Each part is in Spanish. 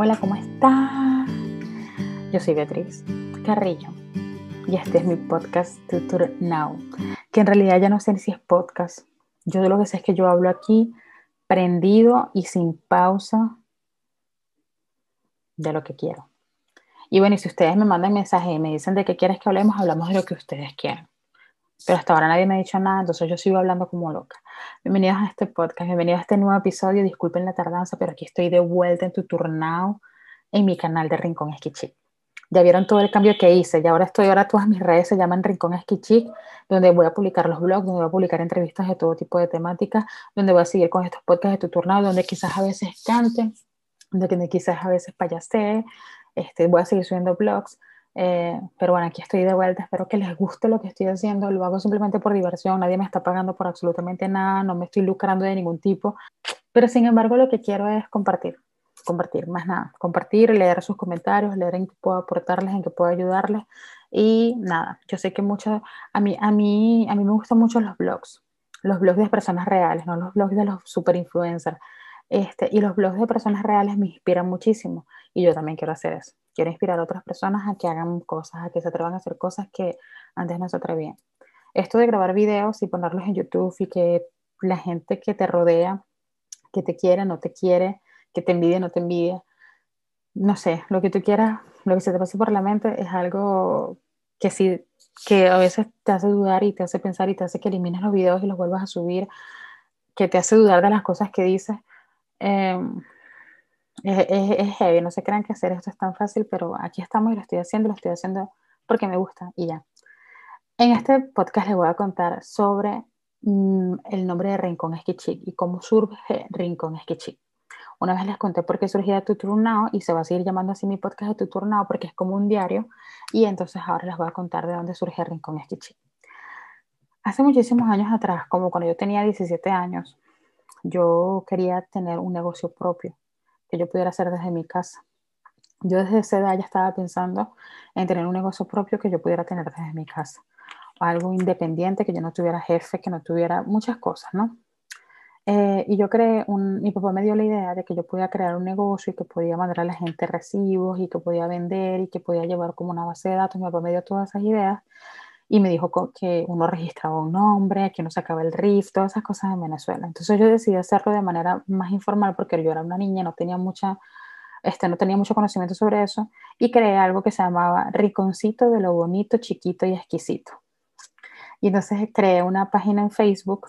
Hola, ¿cómo estás? Yo soy Beatriz Carrillo y este es mi podcast Tutor Now, que en realidad ya no sé si es podcast. Yo lo que sé es que yo hablo aquí prendido y sin pausa de lo que quiero. Y bueno, y si ustedes me mandan mensajes y me dicen de qué quieres que hablemos, hablamos de lo que ustedes quieran. Pero hasta ahora nadie me ha dicho nada, entonces yo sigo hablando como loca. Bienvenidos a este podcast, bienvenidos a este nuevo episodio. Disculpen la tardanza, pero aquí estoy de vuelta en tu turnao en mi canal de Rincón Esquichic. Ya vieron todo el cambio que hice y ahora estoy, ahora todas mis redes se llaman Rincón Esquichic, donde voy a publicar los blogs, donde voy a publicar entrevistas de todo tipo de temáticas, donde voy a seguir con estos podcasts de tu turnao, donde quizás a veces cante, donde quizás a veces payasee, este, voy a seguir subiendo blogs eh, pero bueno, aquí estoy de vuelta, espero que les guste lo que estoy haciendo, lo hago simplemente por diversión, nadie me está pagando por absolutamente nada, no me estoy lucrando de ningún tipo, pero sin embargo lo que quiero es compartir, compartir, más nada, compartir, leer sus comentarios, leer en qué puedo aportarles, en qué puedo ayudarles y nada, yo sé que mucho, a mí, a mí, a mí me gustan mucho los blogs, los blogs de personas reales, no los blogs de los super influencers. Este, y los blogs de personas reales me inspiran muchísimo y yo también quiero hacer eso. Quiero inspirar a otras personas a que hagan cosas, a que se atrevan a hacer cosas que antes no se atrevían. Esto de grabar videos y ponerlos en YouTube y que la gente que te rodea, que te quiere, no te quiere, que te envidia, no te envidia, no sé, lo que tú quieras, lo que se te pase por la mente es algo que sí, que a veces te hace dudar y te hace pensar y te hace que elimines los videos y los vuelvas a subir, que te hace dudar de las cosas que dices Em, es, heavy, no se crean que hacer esto es tan fácil, pero aquí estamos y lo estoy haciendo, lo estoy haciendo porque me gusta y ya. En este podcast les voy a contar sobre mm, el nombre de Rincón Esquichic y cómo surge Rincón Esquichic. Una vez les conté por qué surgía Tuturnao y se va a seguir llamando así mi podcast de Tuturnao porque es como un diario y entonces ahora les voy a contar de dónde surge Rincón Esquichic. Hace muchísimos años atrás, como cuando yo tenía 17 años, yo quería tener un negocio propio que yo pudiera hacer desde mi casa. Yo desde esa edad ya estaba pensando en tener un negocio propio que yo pudiera tener desde mi casa. Algo independiente, que yo no tuviera jefe, que no tuviera muchas cosas, ¿no? Eh, y yo creé, un, mi papá me dio la idea de que yo podía crear un negocio y que podía mandar a la gente recibos y que podía vender y que podía llevar como una base de datos. Mi papá me dio todas esas ideas y me dijo que uno registraba un nombre, que uno sacaba el RIF, todas esas cosas en Venezuela. Entonces yo decidí hacerlo de manera más informal porque yo era una niña, no tenía mucha, este, no tenía mucho conocimiento sobre eso y creé algo que se llamaba Riconcito de lo bonito, chiquito y exquisito. Y entonces creé una página en Facebook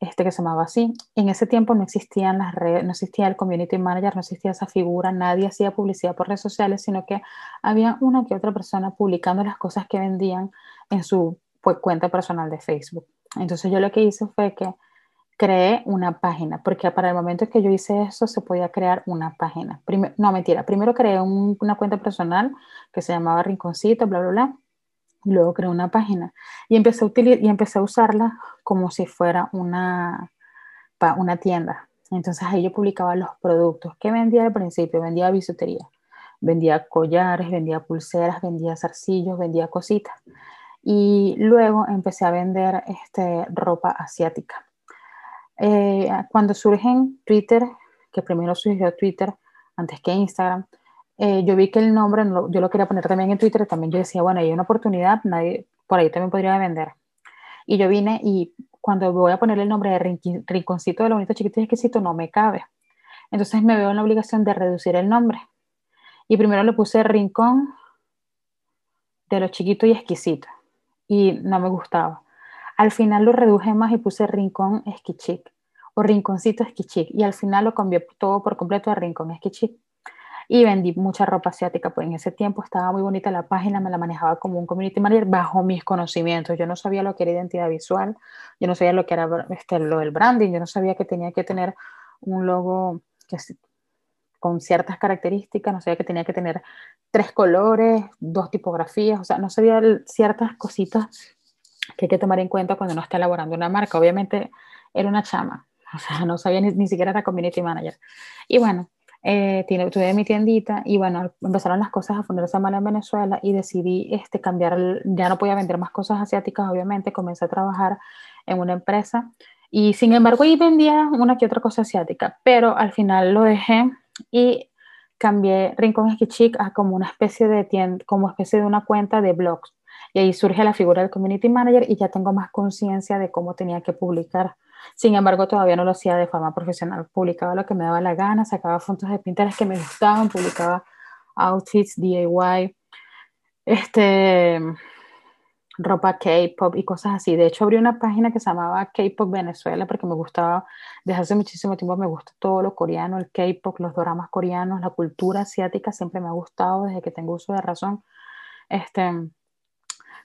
este, que se llamaba así. En ese tiempo no existían las redes, no existía el community manager, no existía esa figura, nadie hacía publicidad por redes sociales, sino que había una que otra persona publicando las cosas que vendían en su pues, cuenta personal de Facebook. Entonces yo lo que hice fue que creé una página, porque para el momento que yo hice eso se podía crear una página. no, mentira, primero creé una cuenta personal que se llamaba Rinconcito, bla, bla, bla, y luego creé una página y empecé a, y empecé a usarla como si fuera una, una tienda. Entonces ahí yo publicaba los productos que vendía al principio, vendía bisutería, vendía collares, vendía pulseras, vendía zarcillos, vendía cositas y luego empecé a vender este, ropa asiática. Eh, cuando surgen Twitter, que primero surgió Twitter antes que Instagram, eh, yo vi que el nombre, yo lo quería poner también en Twitter, también yo decía, bueno, hay una oportunidad, nadie, por ahí también podría vender. Y yo vine y cuando voy a poner el nombre de Rinconcito de lo bonito, chiquito y exquisito, no me cabe. Entonces me veo en la obligación de reducir el nombre. Y primero le puse Rincón de lo chiquito y exquisito y no me gustaba. Al final lo reduje más y puse Rincón Esquichic o Rinconcito Esquichic y al final lo cambié todo por completo a Rincón Esquichic. Y vendí mucha ropa asiática, pues en ese tiempo estaba muy bonita la página, me la manejaba como un community manager bajo mis conocimientos. Yo no sabía lo que era identidad visual, yo no sabía lo que era este, lo del branding, yo no sabía que tenía que tener un logo que, con ciertas características, no sabía que tenía que tener tres colores, dos tipografías, o sea, no sabía ciertas cositas que hay que tomar en cuenta cuando uno está elaborando una marca. Obviamente era una chama, o sea, no sabía ni, siquiera era community manager. Y bueno, eh, tuve mi tiendita y bueno, empezaron las cosas a ponerse mal en Venezuela y decidí este, cambiar, ya no podía vender más cosas asiáticas, obviamente, comencé a trabajar en una empresa y sin embargo ahí vendía una que otra cosa asiática, pero al final lo dejé y cambié Rincón Esquichic a como una especie de tienda, como especie de una cuenta de blogs. Y ahí surge la figura del community manager y ya tengo más conciencia de cómo tenía que publicar. Sin embargo, todavía no lo hacía de forma profesional. Publicaba lo que me daba la gana, sacaba fotos de Pinterest que me gustaban, publicaba outfits, DIY, este, ropa K-pop y cosas así. De hecho, abrí una página que se llamaba K-pop Venezuela porque me gustaba, desde hace muchísimo tiempo me gusta todo lo coreano, el K-pop, los dramas coreanos, la cultura asiática siempre me ha gustado desde que tengo uso de razón. Este,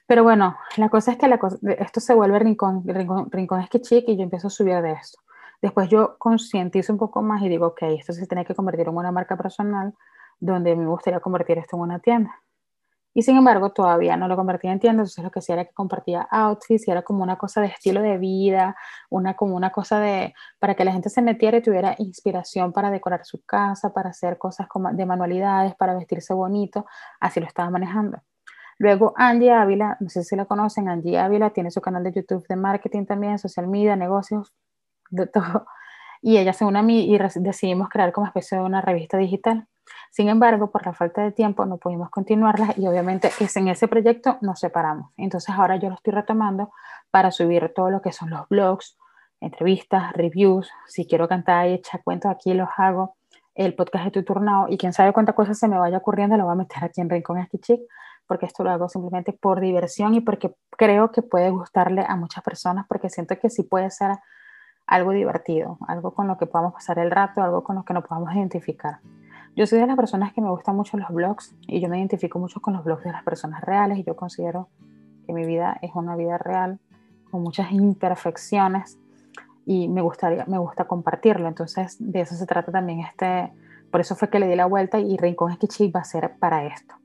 pero bueno, la cosa es que la esto se vuelve rincón, rincón, rincón es que chic y yo empiezo a subir de esto. Después yo concientizo un poco más y digo, ok, esto se tiene que convertir en una marca personal donde me gustaría convertir esto en una tienda. Y sin embargo, todavía no lo convertía en tienda, entonces lo que hacía era que compartía outfits y era como una cosa de estilo de vida, una, como una cosa de, para que la gente se metiera y tuviera inspiración para decorar su casa, para hacer cosas como de manualidades, para vestirse bonito, así lo estaba manejando. Luego Angie Ávila, no sé si la conocen, Angie Ávila tiene su canal de YouTube de marketing también, social media, negocios, de todo. Y ella se une a mí y decidimos crear como especie de una revista digital. Sin embargo, por la falta de tiempo no pudimos continuarla y obviamente es en ese proyecto nos separamos. Entonces ahora yo lo estoy retomando para subir todo lo que son los blogs, entrevistas, reviews. Si quiero cantar y echar cuentos aquí los hago. El podcast de tu turnado y quién sabe cuántas cosas se me vaya ocurriendo lo voy a meter aquí en Rincón Esquichic porque esto lo hago simplemente por diversión y porque creo que puede gustarle a muchas personas porque siento que sí puede ser algo divertido, algo con lo que podamos pasar el rato, algo con lo que nos podamos identificar. Yo soy de las personas que me gustan mucho los blogs y yo me identifico mucho con los blogs de las personas reales y yo considero que mi vida es una vida real con muchas imperfecciones y me gustaría me gusta compartirlo. Entonces de eso se trata también este por eso fue que le di la vuelta y Rincón Esquichi va a ser para esto.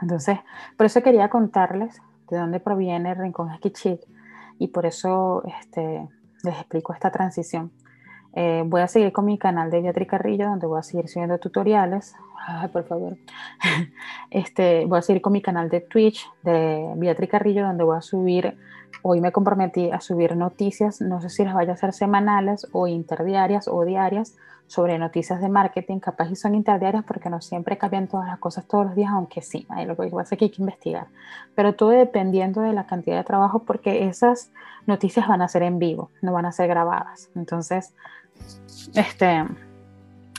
Entonces por eso quería contarles de dónde proviene Rincón Esquichi y por eso este, les explico esta transición eh, voy a seguir con mi canal de Beatriz Carrillo, donde voy a seguir subiendo tutoriales. Por favor. Este, voy a seguir con mi canal de Twitch de Beatriz Carrillo, donde voy a subir, hoy me comprometí a subir noticias, no sé si las vaya a hacer semanales o interdiarias o diarias, sobre noticias de marketing, capaz y son interdiarias porque no siempre cambian todas las cosas todos los días, aunque sí, hay lo que pasa que hay que investigar. Pero todo dependiendo de la cantidad de trabajo, porque esas noticias van a ser en vivo, no van a ser grabadas. Entonces, este,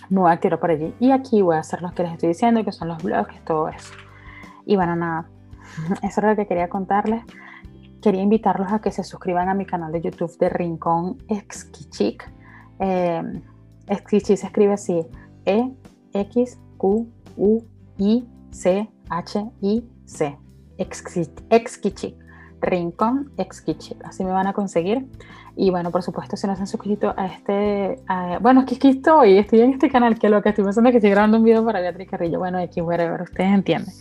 me voy a tirar por allí. Y aquí voy a hacer lo que les estoy diciendo, que son los blogs, todo eso. Y bueno, nada, eso es lo que quería contarles. Quería invitarlos a que se suscriban a mi canal de YouTube de Rincón Exquichic. Eh, se escribe así, E, X, Q, U, I, C, H, I, C. Exquichic. Rincón Exquichic. Así me van a conseguir. Y bueno, por supuesto, si no se han suscrito a este. bueno, es que estoy, en este canal, que lo que estoy pensando es que estoy grabando un video para Beatriz Carrillo. Bueno, aquí, whatever, ustedes entienden.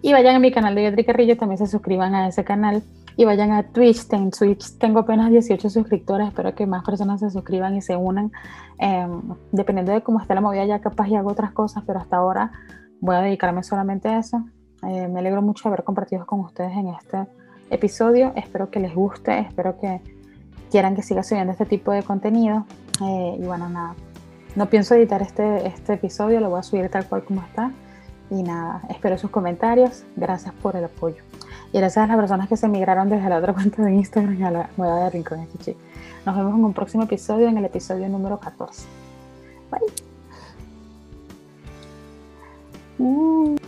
Y vayan a mi canal de Beatriz Carrillo, también se suscriban a ese canal. Y vayan a Twitch. Twitch tengo apenas 18 suscriptores. Espero que más personas se suscriban y se unan. Em, dependiendo de cómo esté la movida, ya capaz y hago otras cosas, pero hasta ahora voy a dedicarme solamente a eso. Eh, me alegro mucho de haber compartido con ustedes en este episodio. Espero que les guste, espero que quieran que siga subiendo este tipo de contenido. Eh, y bueno, nada, no pienso editar este, este episodio, lo voy a subir tal cual como está. Y nada, espero sus comentarios. Gracias por el apoyo. Y gracias a las personas que se migraron desde la otra cuenta de Instagram a la nueva de Rincón Chichi. Nos vemos en un próximo episodio, en el episodio número 14. Bye. Uh.